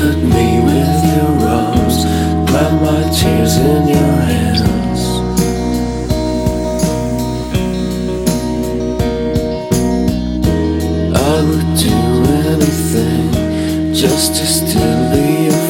comfort me with your arms. Dry my tears in your hands. I would do anything just to still be your